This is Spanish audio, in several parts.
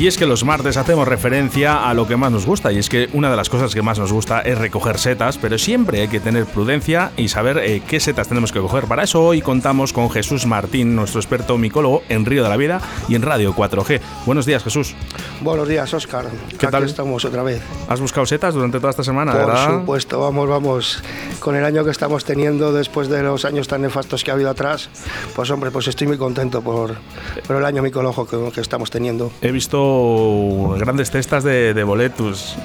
Y es que los martes hacemos referencia a lo que más nos gusta, y es que una de las cosas que más nos gusta es recoger setas, pero siempre hay que tener prudencia y saber eh, qué setas tenemos que coger. Para eso hoy contamos con Jesús Martín, nuestro experto micólogo en Río de la Vida y en Radio 4G. Buenos días, Jesús. Buenos días, Oscar. ¿Qué Aquí tal? estamos otra vez. ¿Has buscado setas durante toda esta semana, Por verdad? supuesto, vamos, vamos. Con el año que estamos teniendo, después de los años tan nefastos que ha habido atrás, pues hombre, pues estoy muy contento por, por el año micológico que, que estamos teniendo. He visto grandes cestas de, de boletus,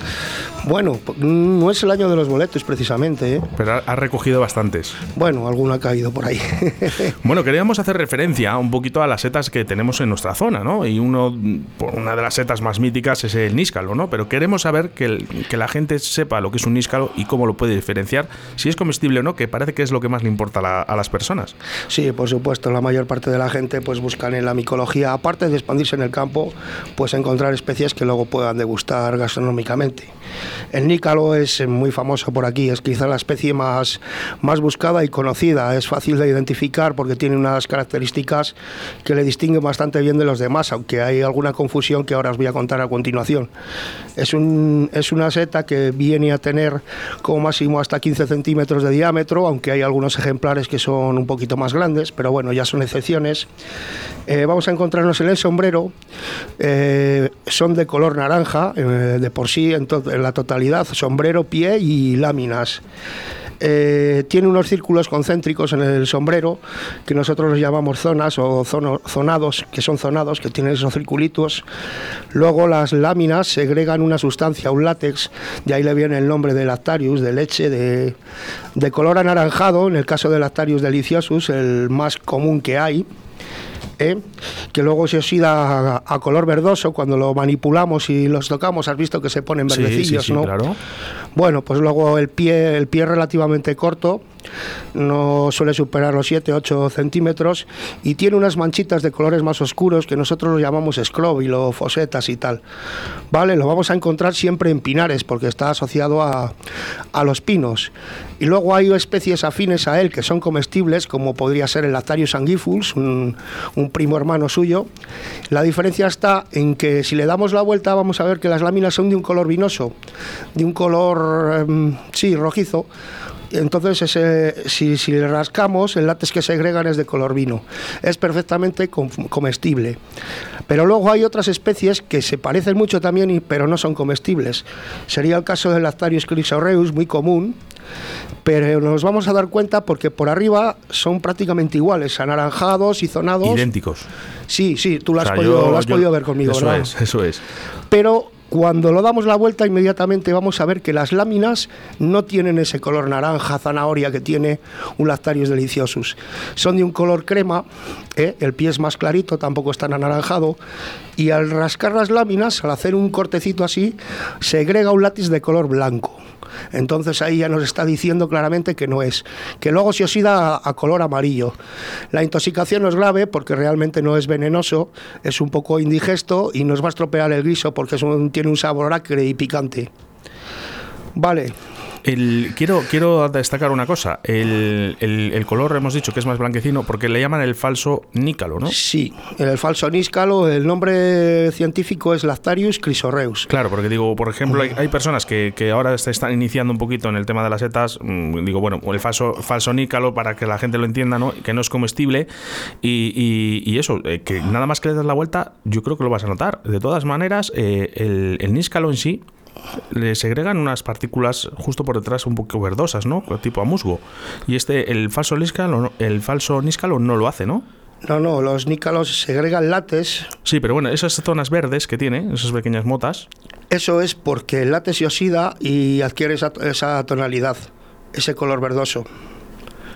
Bueno, p- no es el año de los boletos precisamente, ¿eh? pero ha- has recogido bastantes. Bueno, alguno ha caído por ahí. Bueno, queríamos hacer referencia un poquito a las setas que tenemos en nuestra zona, ¿no? Y uno, por una de las setas más míticas es el níscalo, ¿no? Pero queremos saber que, el- que la gente sepa lo que es un níscalo y cómo lo puede diferenciar, si es comestible o no, que parece que es lo que más le importa a, la- a las personas. Sí, por supuesto, la mayor parte de la gente pues buscan en la micología, aparte de expandirse en el campo, pues encontrar especies que luego puedan degustar gastronómicamente. El nícalo es muy famoso por aquí, es quizá la especie más, más buscada y conocida, es fácil de identificar porque tiene unas características que le distinguen bastante bien de los demás, aunque hay alguna confusión que ahora os voy a contar a continuación. Es, un, es una seta que viene a tener como máximo hasta 15 centímetros de diámetro, aunque hay algunos ejemplares que son un poquito más grandes, pero bueno, ya son excepciones. Eh, vamos a encontrarnos en el sombrero, eh, son de color naranja, eh, de por sí, en, en la totalidad, sombrero, pie y láminas. Eh, tiene unos círculos concéntricos en el sombrero que nosotros los llamamos zonas o zonados, que son zonados, que tienen esos circulitos. Luego las láminas segregan una sustancia, un látex, de ahí le viene el nombre de Lactarius, de leche, de, de color anaranjado, en el caso de Lactarius deliciosus, el más común que hay. ¿Eh? que luego se oxida a, a color verdoso cuando lo manipulamos y los tocamos, has visto que se ponen Sí, sí, verdecillos, sí, ¿no? claro. Bueno, pues luego el pie, el pie es relativamente corto, no suele superar los 7-8 centímetros y tiene unas manchitas de colores más oscuros que nosotros lo llamamos escróbilo, fosetas y tal. Vale, lo vamos a encontrar siempre en pinares porque está asociado a, a los pinos. Y luego hay especies afines a él que son comestibles, como podría ser el Lactarius sanguifus, un, un primo hermano suyo. La diferencia está en que si le damos la vuelta vamos a ver que las láminas son de un color vinoso, de un color, em, sí, rojizo. Entonces, ese- si, si le rascamos, el látex que segregan es de color vino. Es perfectamente com- comestible. Pero luego hay otras especies que se parecen mucho también, y- pero no son comestibles. Sería el caso del Lactarius chrysoreus, muy común, pero nos vamos a dar cuenta porque por arriba son prácticamente iguales, anaranjados y zonados. Idénticos. Sí, sí, tú lo O has, sea, podido, yo- lo has yo- podido ver conmigo, Eso ¿verdad? es, eso es. Pero cuando lo damos la vuelta inmediatamente vamos a ver que las láminas no tienen ese color naranja, zanahoria que tiene un Lactarius deliciosus. Son de un color crema, ¿eh? el pie es más clarito, tampoco es tan anaranjado, y al rascar las láminas, al hacer un cortecito así, segrega un látex de color blanco. Entonces ahí ya nos está diciendo claramente que no es, que luego se oxida a, color amarillo. La intoxicación no es grave porque realmente no es venenoso, es un poco indigesto y nos va a estropear el guiso porque es un- tiene un sabor acre y picante. Vale, El, quiero, quiero destacar una cosa. El, el- el color hemos dicho que es más blanquecino porque le llaman el falso nícalo, ¿no? sí, el falso níscalo, el nombre científico es Lactarius chrysoreus. Claro, porque digo, por ejemplo, hay, hay personas que, que ahora se están iniciando un poquito en el tema de las setas. mm, Digo, bueno, el falso, falso nícalo, para que la gente lo entienda, ¿no? Que no es comestible. Y, y- y eso, eh, que nada más que le das la vuelta, yo creo que lo vas a notar. De todas maneras, eh, el, el níscalo en sí le segregan unas partículas justo por detrás un poco verdosas, ¿no? Tipo a musgo. Y este, el falso níscalo, no- el falso níscalo no lo hace, ¿no? No, no, los nícalos segregan látex. Sí, pero bueno, esas zonas verdes que tiene, esas pequeñas motas, Eso es porque el látex se oxida y adquiere esa, esa tonalidad, ese color verdoso.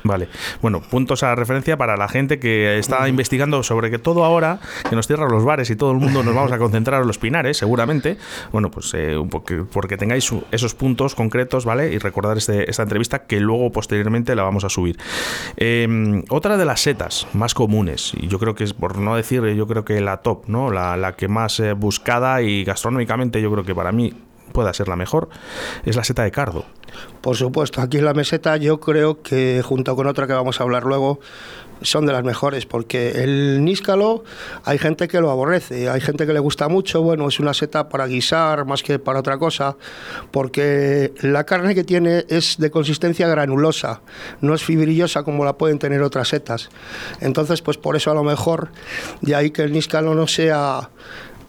Vale. Bueno, puntos a referencia para la gente que está investigando sobre que todo ahora, que nos cierran los bares y todo el mundo nos vamos a concentrar en los pinares, seguramente. Bueno, pues eh, porque, porque, tengáis esos puntos concretos, ¿vale? Y recordar este, esta entrevista que luego posteriormente la vamos a subir. Em, otra de las setas más comunes, y yo creo que es, por no decir, yo creo que la top, ¿no? La, la que más eh, buscada y gastronómicamente yo creo que para mí pueda ser la mejor, es la seta de cardo. Por supuesto, aquí en la meseta yo creo que junto con otra que vamos a hablar luego, son de las mejores, porque el níscalo hay gente que lo aborrece, hay gente que le gusta mucho, bueno, es una seta para guisar más que para otra cosa, porque la carne que tiene es de consistencia granulosa, no es fibrillosa como la pueden tener otras setas. Entonces, pues por eso a lo mejor, de ahí que el níscalo no sea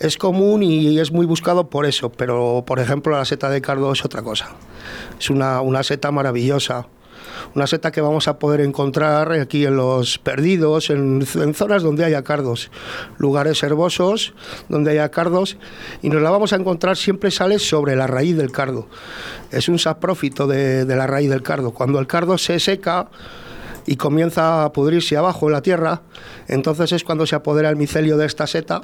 es común y es muy buscado por eso, pero por ejemplo la seta de cardo es otra cosa. Es una, una seta maravillosa, una seta que vamos a poder encontrar aquí en los perdidos, en, zonas donde haya cardos, lugares herbosos donde haya cardos, y nos la vamos a encontrar siempre sale sobre la raíz del cardo. Es un saprófito de, de la raíz del cardo. Cuando el cardo se seca, y comienza a pudrirse abajo en la tierra, entonces es cuando se apodera el micelio de esta seta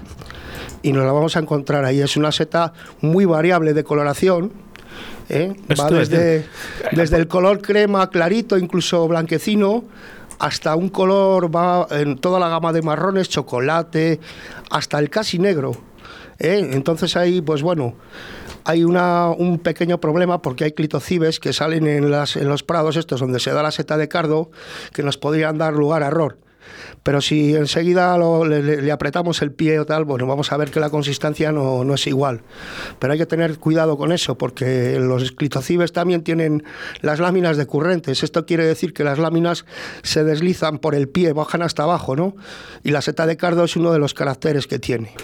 y nos la vamos a encontrar ahí. Es una seta muy variable de coloración. ¿eh? Va desde, desde el color crema clarito, incluso blanquecino, hasta un color, va en toda la gama de marrones, chocolate, hasta el casi negro. ¿eh? Entonces ahí, pues bueno, hay una, un pequeño problema porque hay clitocibes que salen en, las, en los prados estos donde se da la seta de cardo que nos podrían dar lugar a error. Pero si enseguida le, apretamos el pie o tal, bueno, vamos a ver que la consistencia no, no, es igual. Pero hay que tener cuidado con eso, porque los clitocibes también tienen las láminas decurrentes. Esto quiere decir que las láminas se deslizan por el pie, bajan hasta abajo, ¿no? Y la seta de cardo es uno de los caracteres que tiene.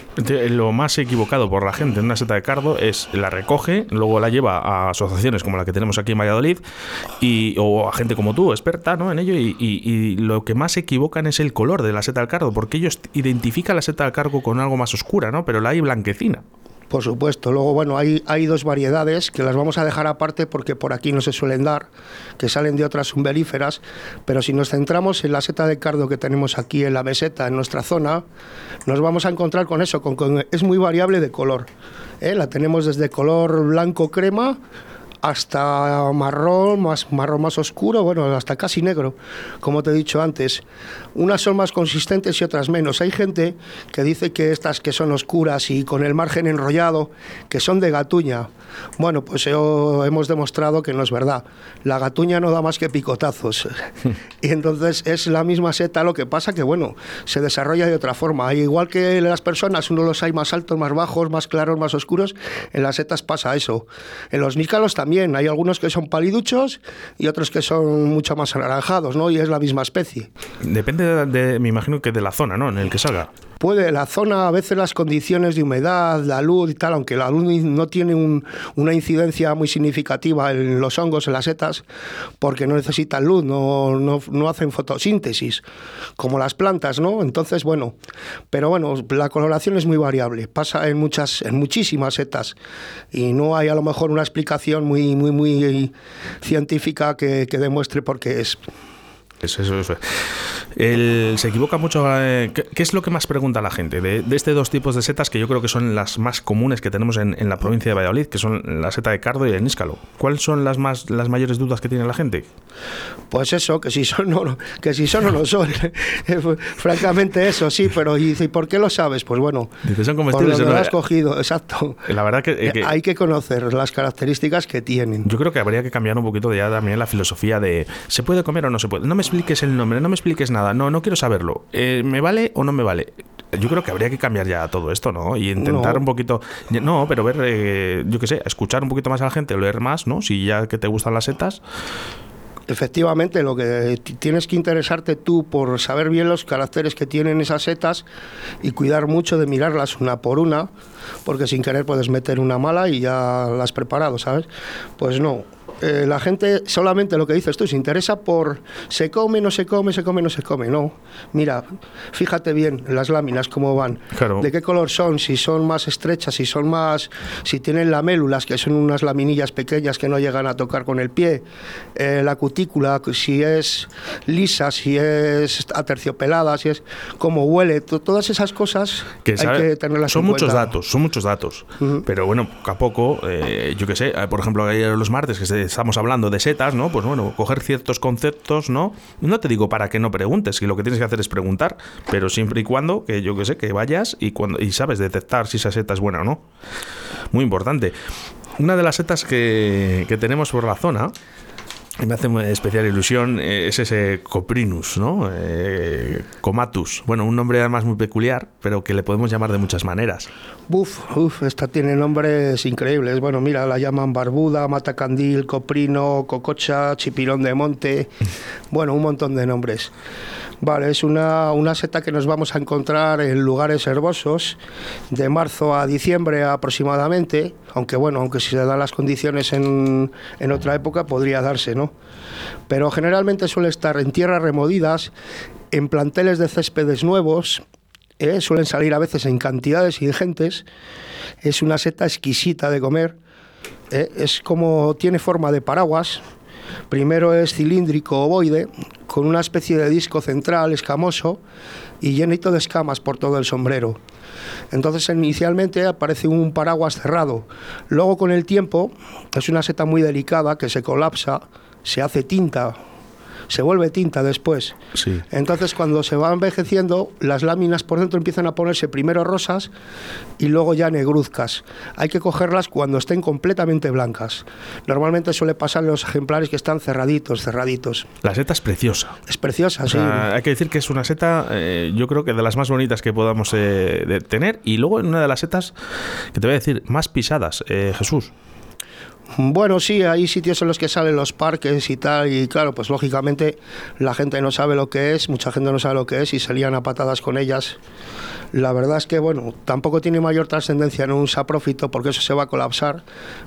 Lo más equivocado por la gente en una seta de cardo es la recoge, luego la lleva a asociaciones como la que tenemos aquí en Valladolid, y, o a gente como tú, experta ¿no? en ello, y, y lo que más se equivocan es el color de la seta al cargo, porque ellos identifican la seta al cargo con algo más oscura, ¿no? Pero la hay blanquecina. Por supuesto. Luego, bueno, hay, hay dos variedades que las vamos a dejar aparte porque por aquí no se suelen dar, que salen de otras umbelíferas, pero si nos centramos en la seta de cardo que tenemos aquí en la meseta, en nuestra zona, nos vamos a encontrar con eso, con, es muy variable de color. ¿eh? La tenemos desde color blanco crema hasta marrón, más marrón más oscuro, bueno, hasta casi negro, como te he dicho antes. Unas son más consistentes y otras menos. Hay gente que dice que estas que son oscuras y con el margen enrollado, que son de gatuña. Bueno, pues hemos demostrado que no es verdad. La gatuña no da más que picotazos. y entonces es la misma seta, lo que pasa que, bueno, se desarrolla de otra forma. Igual que las personas, uno los hay más altos, más bajos, más claros, más oscuros, en las setas pasa eso. En los nícalos también hay algunos que son paliduchos y otros que son mucho más anaranjados, ¿no? Y es la misma especie. Depende, de, me imagino que de la zona, ¿no? En el que salga puede, la zona, a veces las condiciones de humedad, la luz y tal, aunque la luz no tiene una incidencia muy significativa en los hongos, en las setas, porque no necesitan luz, no, no, hacen fotosíntesis, como las plantas, ¿no? Entonces, bueno, pero bueno, la coloración es muy variable, pasa en muchas, en muchísimas setas, y no hay a lo mejor una explicación muy, muy, muy científica que, que demuestre por qué es. Eso, eso, eso. se equivoca mucho. Eh, ¿qué, es lo que más pregunta la gente de, de este dos tipos de setas que yo creo que son las más comunes que tenemos en, la provincia de Valladolid, que son la seta de cardo y el níscalo? ¿Cuáles son las más las mayores dudas que tiene la gente? Pues eso, que si son o no, que si son o no son. Francamente eso, sí, pero ¿y, por qué lo sabes? Pues bueno, son comestibles. Por lo has cogido, exacto. La verdad que, eh, hay que conocer las características que tienen. Yo creo que habría que cambiar un poquito ya también la filosofía de ¿se puede comer o no se puede? No me expliques el nombre, no me expliques nada, no, no quiero saberlo. Eh, ¿Me vale o no me vale? Yo creo que habría que cambiar ya todo esto, ¿no? Y intentar un poquito. No, pero ver, eh, yo qué sé, escuchar un poquito más a la gente, leer más, ¿no? Si ya que te gustan las setas. Efectivamente, lo que tienes que interesarte tú por saber bien los caracteres que tienen esas setas y cuidar mucho de mirarlas una por una, porque sin querer puedes meter una mala y ya las has preparado, ¿sabes? Pues no, eh, la gente solamente lo que dices tú, se interesa por se come, no se come, se come, no se come. No, mira, fíjate bien las láminas cómo van, Claro. de qué color son, si son más estrechas, si son más, si tienen lamélulas, que son unas laminillas pequeñas que no llegan a tocar con el pie, eh, la cutícula, si es lisa, si es aterciopelada, si es cómo huele, to- todas esas cosas que hay sabe- que tenerlas son en muchos cuenta. datos, son muchos datos. Pero bueno, poco a poco, eh, yo qué sé, por ejemplo, ayer los martes que se- estamos hablando de setas, ¿no? Pues bueno, coger ciertos conceptos, ¿no? No te digo para que no preguntes, que lo que tienes que hacer es preguntar, pero siempre y cuando, que yo qué sé, que vayas y, cuando, y sabes detectar si esa seta es buena o no. Muy importante. Una de las setas que, que tenemos por la zona, me hace especial ilusión eh, es ese Coprinus, ¿no? Eh, Comatus. Bueno, un nombre además muy peculiar, pero que le podemos llamar de muchas maneras. Uf, uf, esta tiene nombres increíbles. Bueno, mira, la llaman barbuda, matacandil, coprino, cococha, chipirón de monte. Bueno, un montón de nombres. Vale, es una, una seta que nos vamos a encontrar en lugares herbosos de marzo a diciembre aproximadamente, aunque bueno, aunque si se dan las condiciones en, en otra época podría darse, ¿no? Pero generalmente suele estar en tierras removidas, en planteles de céspedes nuevos, ¿eh? suelen salir a veces en cantidades ingentes. Es una seta exquisita de comer. ¿eh? Es como tiene forma de paraguas. Primero es cilíndrico ovoide, con una especie de disco central escamoso y llenito de escamas por todo el sombrero. Entonces inicialmente aparece un paraguas cerrado. Luego con el tiempo es una seta muy delicada que se colapsa, se hace tinta, se vuelve tinta después. Sí. Entonces, cuando se va envejeciendo, las láminas por dentro empiezan a ponerse primero rosas y luego ya negruzcas. Hay que cogerlas cuando estén completamente blancas. Normalmente suele pasar en los ejemplares que están cerraditos, cerraditos. La seta es preciosa. Es preciosa, O sí. sea, hay que decir que es una seta, eh, yo creo que de las más bonitas que podamos eh, tener. Y luego en una de las setas, que te voy a decir, más pisadas, eh, Jesús. Bueno, sí, hay sitios en los que salen los parques y tal, y claro, pues lógicamente la gente no sabe lo que es, mucha gente no sabe lo que es y se lían a patadas con ellas. La verdad es que, bueno, tampoco tiene mayor trascendencia en un saprófito porque eso se va a colapsar.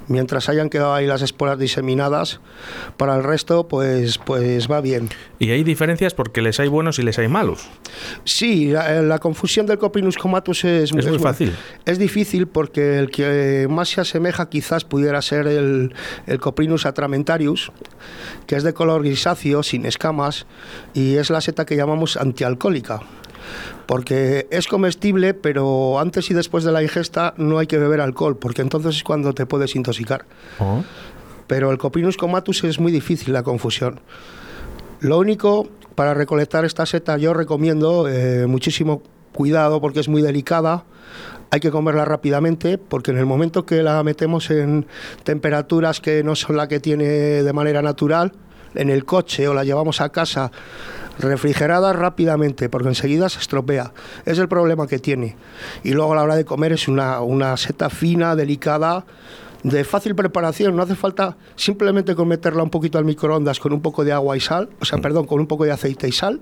Mientras hayan quedado ahí las esporas diseminadas, para el resto, pues, pues va bien. Y hay diferencias porque les hay buenos y les hay malos. Sí, la, la confusión del Coprinus comatus es, Es muy fácil. Es difícil porque el que más se asemeja quizás pudiera ser el, el Coprinus atramentarius, que es de color grisáceo, sin escamas, y es la seta que llamamos antialcohólica. Porque es comestible, pero antes y después de la ingesta no hay que beber alcohol, porque entonces es cuando te puedes intoxicar. Pero el Coprinus comatus es muy difícil la confusión. Lo único, para recolectar esta seta yo recomiendo eh, muchísimo cuidado porque es muy delicada. Hay que comerla rápidamente porque en el momento que la metemos en temperaturas que no son la que tiene de manera natural, en el coche o la llevamos a casa refrigerada rápidamente porque enseguida se estropea. Es el problema que tiene. Y luego a la hora de comer es una, una seta fina, delicada, de fácil preparación. No hace falta simplemente con meterla un poquito al microondas con un poco de agua y sal, o sea, perdón, con un poco de aceite y sal.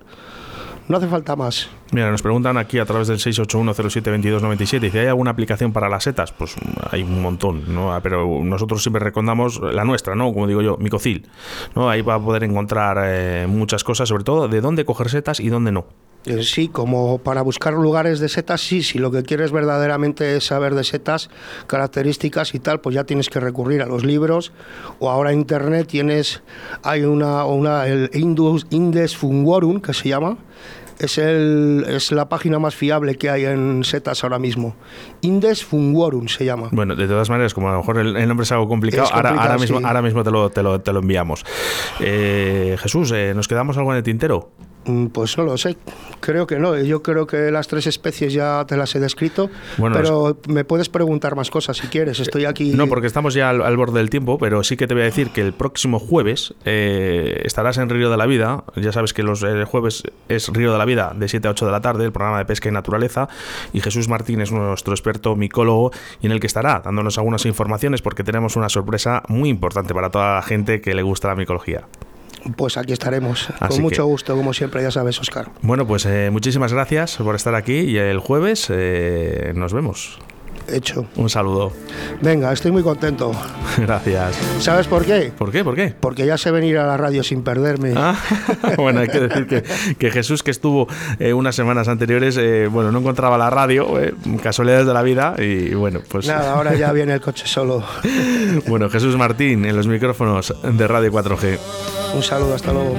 No hace falta más. Mira, nos preguntan aquí a través del 681072297 dice, ¿hay alguna aplicación para las setas? Pues hay un montón, ¿no? Pero nosotros siempre recomendamos la nuestra, ¿no? Como digo yo, Micocil, ¿no? Ahí va a poder encontrar eh, muchas cosas, sobre todo de dónde coger setas y dónde no. Eh, Sí, como para buscar lugares de setas, sí, si lo que quieres verdaderamente es saber de setas, características y tal, pues ya tienes que recurrir a los libros o ahora internet tienes, hay una, una el Indus, Indes Fungorum, que se llama, es, el, es la página más fiable que hay en setas ahora mismo. Indes Fungorum se llama. Bueno, de todas maneras, como a lo mejor el, el nombre es algo complicado, Es ahora, complicado, ahora mismo, sí. ahora mismo te lo, te lo, te lo enviamos. Eh, Jesús, eh, ¿nos quedamos algo en el tintero? Mm, Pues no lo sé, creo que no. Yo creo que las tres especies ya te las he descrito, Bueno, pero me puedes preguntar más cosas si quieres. Estoy aquí. No, porque estamos ya al, al borde del tiempo, pero sí que te voy a decir que el próximo jueves eh, estarás en Río de la Vida. Ya sabes que los eh, jueves es Río de la Vida de 7 a 8 de la tarde, el programa de pesca y naturaleza. Y Jesús Martín es nuestro experto micólogo y en el que estará dándonos algunas informaciones porque tenemos una sorpresa muy importante para toda la gente que le gusta la micología. Pues aquí estaremos, Así con mucho que- gusto, como siempre, ya sabes, Oscar. Bueno, pues eh, muchísimas gracias por estar aquí y el jueves eh, nos vemos. Hecho. Un saludo. Venga, estoy muy contento. Gracias. ¿Sabes por qué? ¿Por qué? ¿Por qué? Porque ya sé venir a la radio sin perderme. Ah, bueno, hay que decir que, que Jesús, que estuvo eh, unas semanas anteriores, eh, bueno, no encontraba la radio, eh, casualidades de la vida, y bueno, pues. Nada, ahora ya viene el coche solo. bueno, Jesús Martín en los micrófonos de Radio 4G. Un saludo, hasta luego.